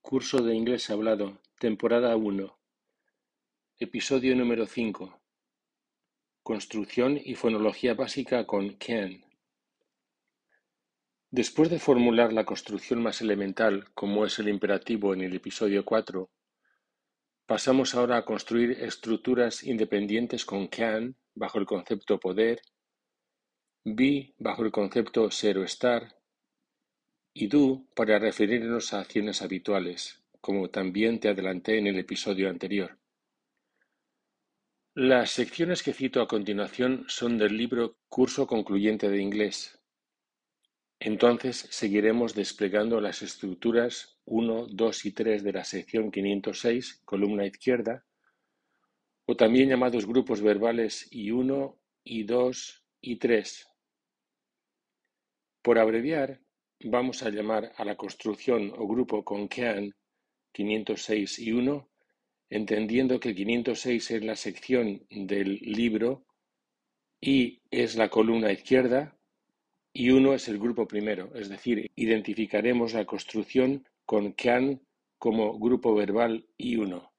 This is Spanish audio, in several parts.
Curso de Inglés Hablado, Temporada uno, Episodio número cinco, Construcción y fonología básica con can. Después de formular la construcción más elemental, como es el imperativo en el episodio cuatro, pasamos ahora a construir estructuras independientes con can bajo el concepto poder, be bajo el concepto ser o estar, do para referirnos a acciones habituales, como también te adelanté en el episodio anterior. Las secciones que cito a continuación son del libro Curso Concluyente de Inglés. Entonces seguiremos desplegando las estructuras 1, 2 y 3 de la sección 506, columna izquierda, o también llamados grupos verbales I1, I2 y 3. Por abreviar, Vamos a llamar a la construcción o grupo con can 506 y 1, entendiendo que 506 es la sección del libro y es la columna izquierda y 1 es el grupo primero, es decir, identificaremos la construcción con can como grupo verbal I1.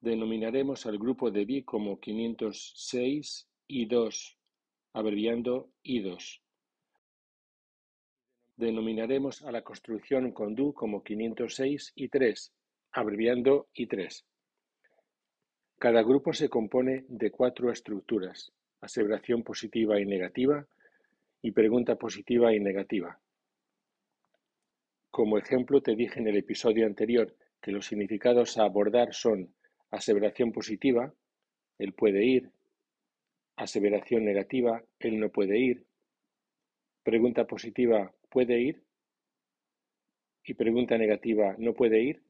Denominaremos al grupo de B como 506 y 2, abreviando I2. Denominaremos a la construcción con do como 506 y 3, abreviando I3. Cada grupo se compone de cuatro estructuras: aseveración positiva y negativa y pregunta positiva y negativa. Como ejemplo te dije en el episodio anterior que los significados a abordar son aseveración positiva, él puede ir, aseveración negativa, él no puede ir, pregunta positiva, ¿Puede ir? Y pregunta negativa, ¿no puede ir?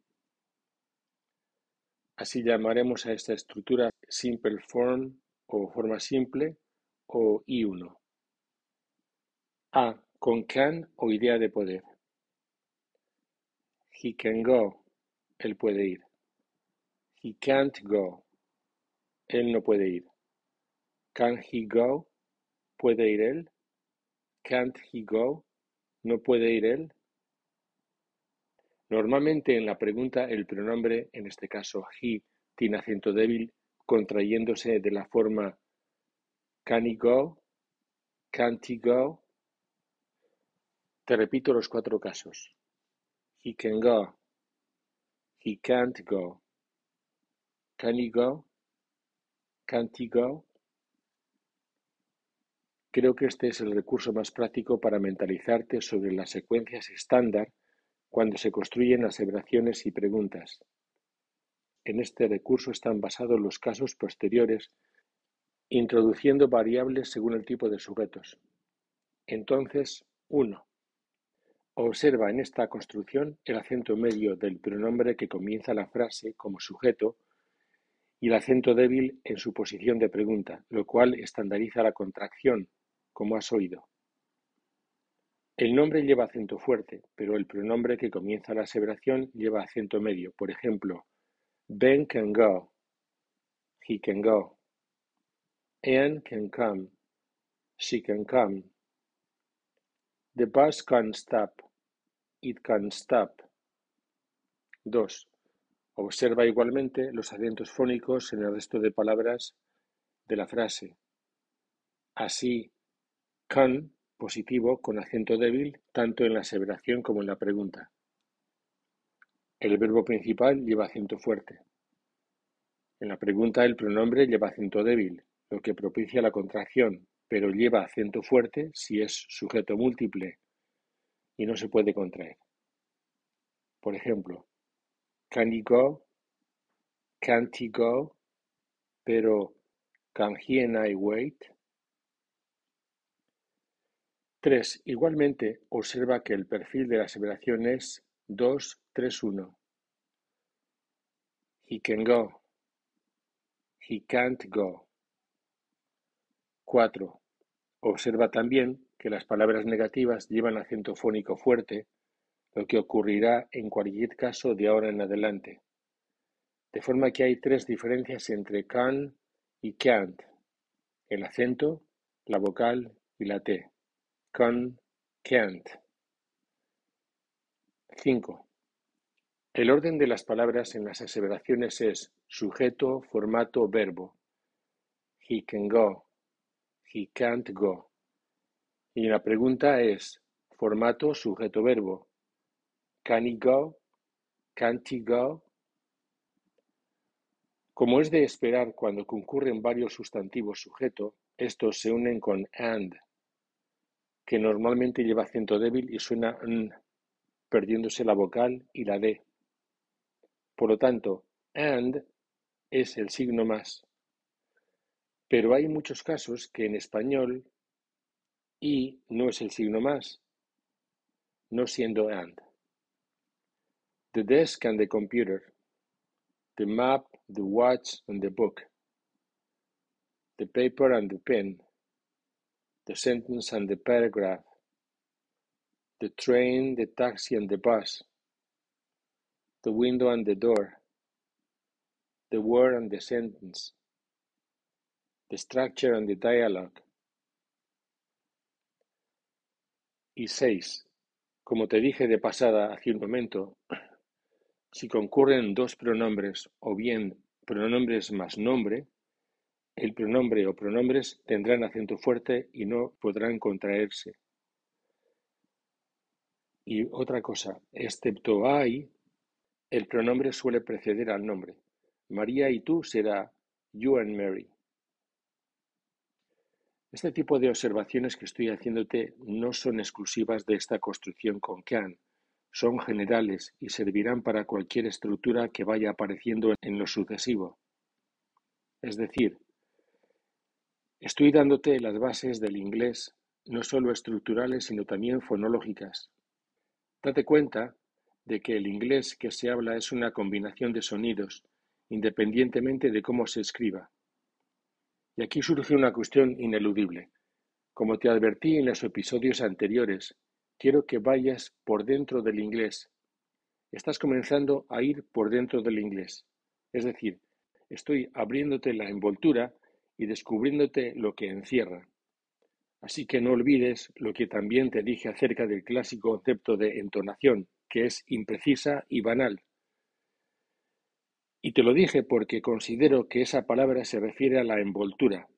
Así llamaremos a esta estructura simple form o forma simple o I1. A. Con can o idea de poder. He can go. Él puede ir. He can't go. Él no puede ir. Can he go? ¿Puede ir él? Can't he go? ¿No puede ir él? Normalmente en la pregunta el pronombre, en este caso he, tiene acento débil contrayéndose de la forma can he go, can't he go. Te repito los cuatro casos. He can go. He can't go. Can he go? Can't he go? Creo que este es el recurso más práctico para mentalizarte sobre las secuencias estándar cuando se construyen aseveraciones y preguntas. En este recurso están basados los casos posteriores, introduciendo variables según el tipo de sujetos. Entonces, 1. Observa en esta construcción el acento medio del pronombre que comienza la frase como sujeto y el acento débil en su posición de pregunta, lo cual estandariza la contracción como has oído. El nombre lleva acento fuerte, pero el pronombre que comienza la aseveración lleva acento medio. Por ejemplo, Ben can go. He can go. Anne can come. She can come. The bus can stop. It can stop. 2. Observa igualmente los acentos fónicos en el resto de palabras de la frase. Así, Can, positivo con acento débil tanto en la aseveración como en la pregunta. El verbo principal lleva acento fuerte. En la pregunta el pronombre lleva acento débil, lo que propicia la contracción, pero lleva acento fuerte si es sujeto múltiple y no se puede contraer. Por ejemplo, can he go? Can't he go? Pero can he and I wait? 3. Igualmente, observa que el perfil de la aseveración es 2-3-1. He can go. He can't go. 4. Observa también que las palabras negativas llevan acento fónico fuerte, lo que ocurrirá en cualquier caso de ahora en adelante. De forma que hay tres diferencias entre can y can't, el acento, la vocal y la T. Con Kent. 5. El orden de las palabras en las aseveraciones es sujeto, formato, verbo. He can go. He can't go. Y la pregunta es formato, sujeto, verbo. Can he go? Can't he go? Como es de esperar cuando concurren varios sustantivos sujeto, estos se unen con and, que normalmente lleva acento débil y suena n, perdiéndose la vocal y la d. Por lo tanto, and es el signo más. Pero hay muchos casos que en español y no es el signo más, no siendo and. The desk and the computer. The map, the watch and the book. The paper and the pen. The sentence and the paragraph. The train, the taxi and the bus. The window and the door. The word and the sentence. The structure and the dialogue. Y seis, como te dije de pasada hace un momento, si concurren dos pronombres o bien pronombres más nombre, el pronombre o pronombres tendrán acento fuerte y no podrán contraerse. Y otra cosa, excepto hay, el pronombre suele preceder al nombre. María y tú será you and Mary. Este tipo de observaciones que estoy haciéndote no son exclusivas de esta construcción con can, son generales y servirán para cualquier estructura que vaya apareciendo en lo sucesivo. Es decir, estoy dándote las bases del inglés, no solo estructurales, sino también fonológicas. Date cuenta de que el inglés que se habla es una combinación de sonidos, independientemente de cómo se escriba. Y aquí surge una cuestión ineludible. Como te advertí en los episodios anteriores, quiero que vayas por dentro del inglés. Estás comenzando a ir por dentro del inglés. Es decir, estoy abriéndote la envoltura y descubriéndote lo que encierra. Así que no olvides lo que también te dije acerca del clásico concepto de entonación, que es imprecisa y banal. Y te lo dije porque considero que esa palabra se refiere a la envoltura.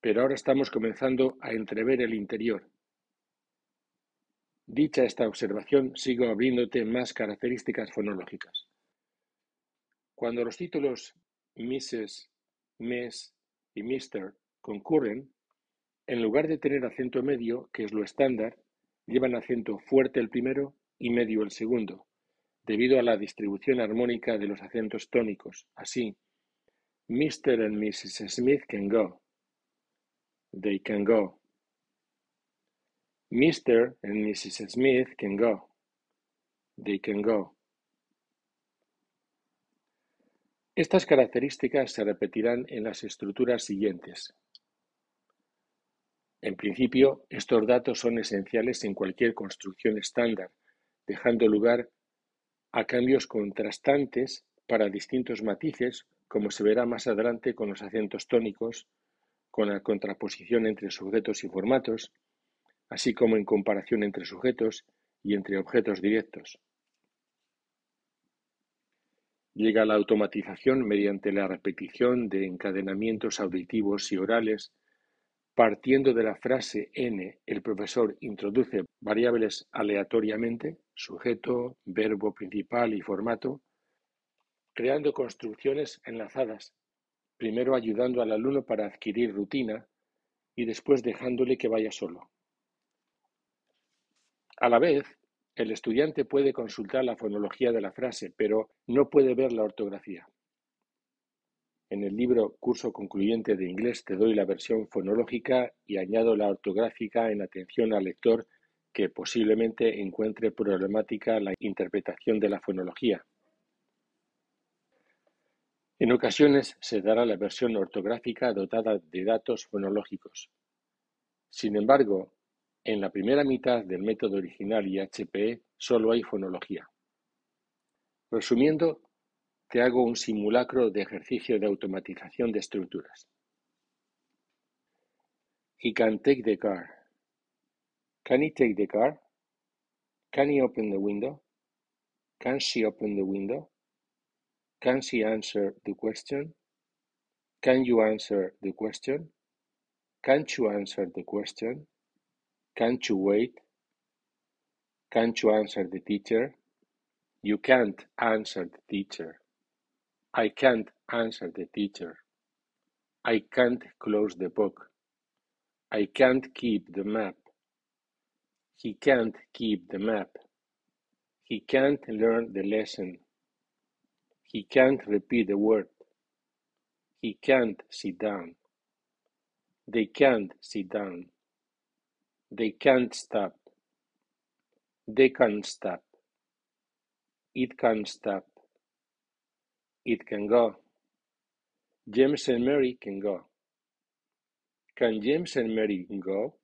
Pero ahora estamos comenzando a entrever el interior. Dicha esta observación, sigo abriéndote más características fonológicas. Cuando los títulos Mrs., Miss y Mr. concurren, en lugar de tener acento medio, que es lo estándar, llevan acento fuerte el primero y medio el segundo debido a la distribución armónica de los acentos tónicos. Así, Mr. and Mrs. Smith can go. They can go. Mr. and Mrs. Smith can go. They can go. Estas características se repetirán en las estructuras siguientes. En principio, estos datos son esenciales en cualquier construcción estándar, dejando lugar a cambios contrastantes para distintos matices, como se verá más adelante con los acentos tónicos, con la contraposición entre sujetos y formatos, así como en comparación entre sujetos y entre objetos directos. Llega la automatización mediante la repetición de encadenamientos auditivos y orales Partiendo de la frase "n", el profesor introduce variables aleatoriamente (sujeto, verbo principal y formato), creando construcciones enlazadas, primero ayudando al alumno para adquirir rutina y después dejándole que vaya solo. A la vez, el estudiante puede consultar la fonología de la frase, pero no puede ver la ortografía. En el libro Curso concluyente de inglés te doy la versión fonológica y añado la ortográfica en atención al lector que posiblemente encuentre problemática la interpretación de la fonología. En ocasiones se dará la versión ortográfica dotada de datos fonológicos. Sin embargo, en la primera mitad del método original y HPE solo hay fonología. Resumiendo, te hago un simulacro de ejercicio de automatización de estructuras. He can take the car. Can he take the car? Can he open the window? Can she open the window? Can she answer the question? Can you answer the question? Can't you answer the question? Can't you wait? Can't you answer the teacher? You can't answer the teacher. I can't answer the teacher. I can't close the book. I can't keep the map. He can't keep the map. He can't learn the lesson. He can't repeat the word. He can't sit down. They can't sit down. They can't stop. They can't stop. It can't stop. It can go. James and Mary can go. Can James and Mary go?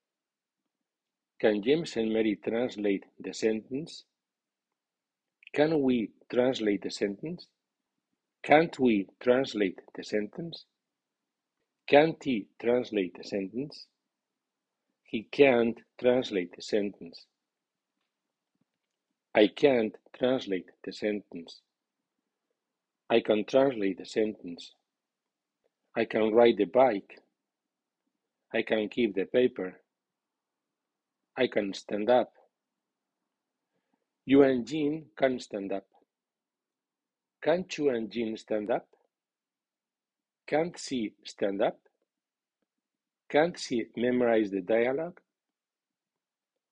Can James and Mary translate the sentence? Can we translate the sentence? Can't we translate the sentence? Can't he translate the sentence? He can't translate the sentence. I can't translate the sentence. I can translate the sentence. I can ride the bike. I can keep the paper. I can stand up. You and Jean can stand up. Can't you and Jean stand up? Can't she stand up? Can't she memorize the dialogue?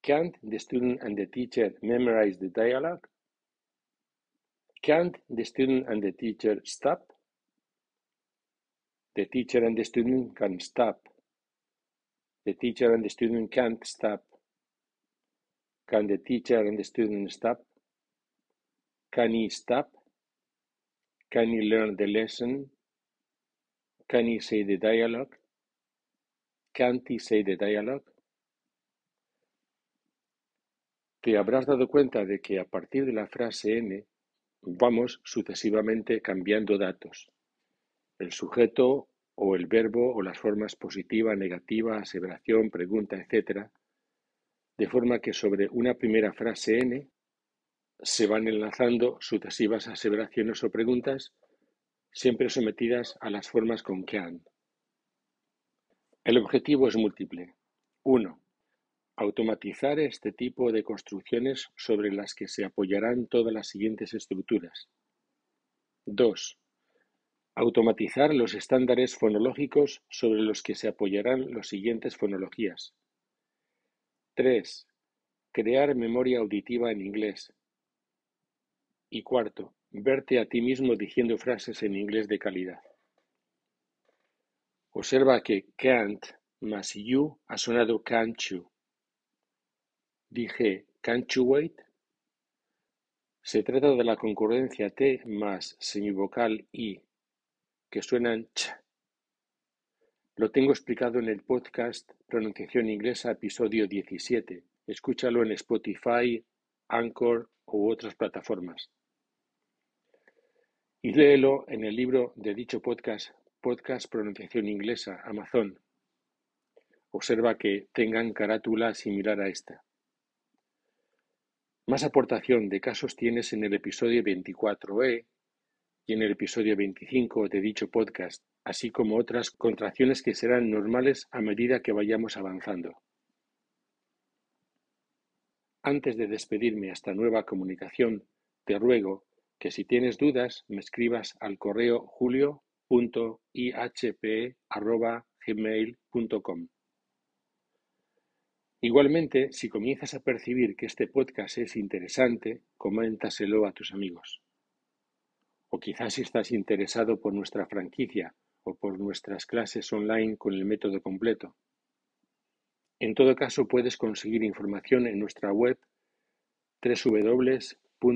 Can't the student and the teacher memorize the dialogue? Can't the student and the teacher stop? The teacher and the student can stop. The teacher and the student can't stop. Can the teacher and the student stop? Can he stop? Can he learn the lesson? Can he say the dialogue? Can't say the dialogue? Te habrás dado cuenta de que a partir de la frase N vamos sucesivamente cambiando datos. El sujeto o el verbo o las formas positiva, negativa, aseveración, pregunta, etc. De forma que sobre una primera frase N se van enlazando sucesivas aseveraciones o preguntas, siempre sometidas a las formas con can. El objetivo es múltiple. 1. Automatizar este tipo de construcciones sobre las que se apoyarán todas las siguientes estructuras. 2. Automatizar los estándares fonológicos sobre los que se apoyarán las siguientes fonologías. 3. Crear memoria auditiva en inglés. Y cuarto, verte a ti mismo diciendo frases en inglés de calidad. Observa que can't más you ha sonado can't you. Dije can't you wait. Se trata de la concurrencia T más semivocal I, que suenan ch. Lo tengo explicado en el podcast Pronunciación Inglesa, episodio 17. Escúchalo en Spotify, Anchor u otras plataformas. Y léelo en el libro de dicho podcast, Podcast Pronunciación Inglesa, Amazon. Observa que tengan carátula similar a esta. Más aportación de casos tienes en el episodio 24e y en el episodio 25 de dicho podcast, así como otras contracciones que serán normales a medida que vayamos avanzando. Antes de despedirme hasta nueva comunicación, te ruego que si tienes dudas me escribas al correo julio.ihp.gmail.com. Igualmente, si comienzas a percibir que este podcast es interesante, coméntaselo a tus amigos. O quizás si estás interesado por nuestra franquicia o por nuestras clases online con el método completo. En todo caso, puedes conseguir información en nuestra web www.ihpe.es.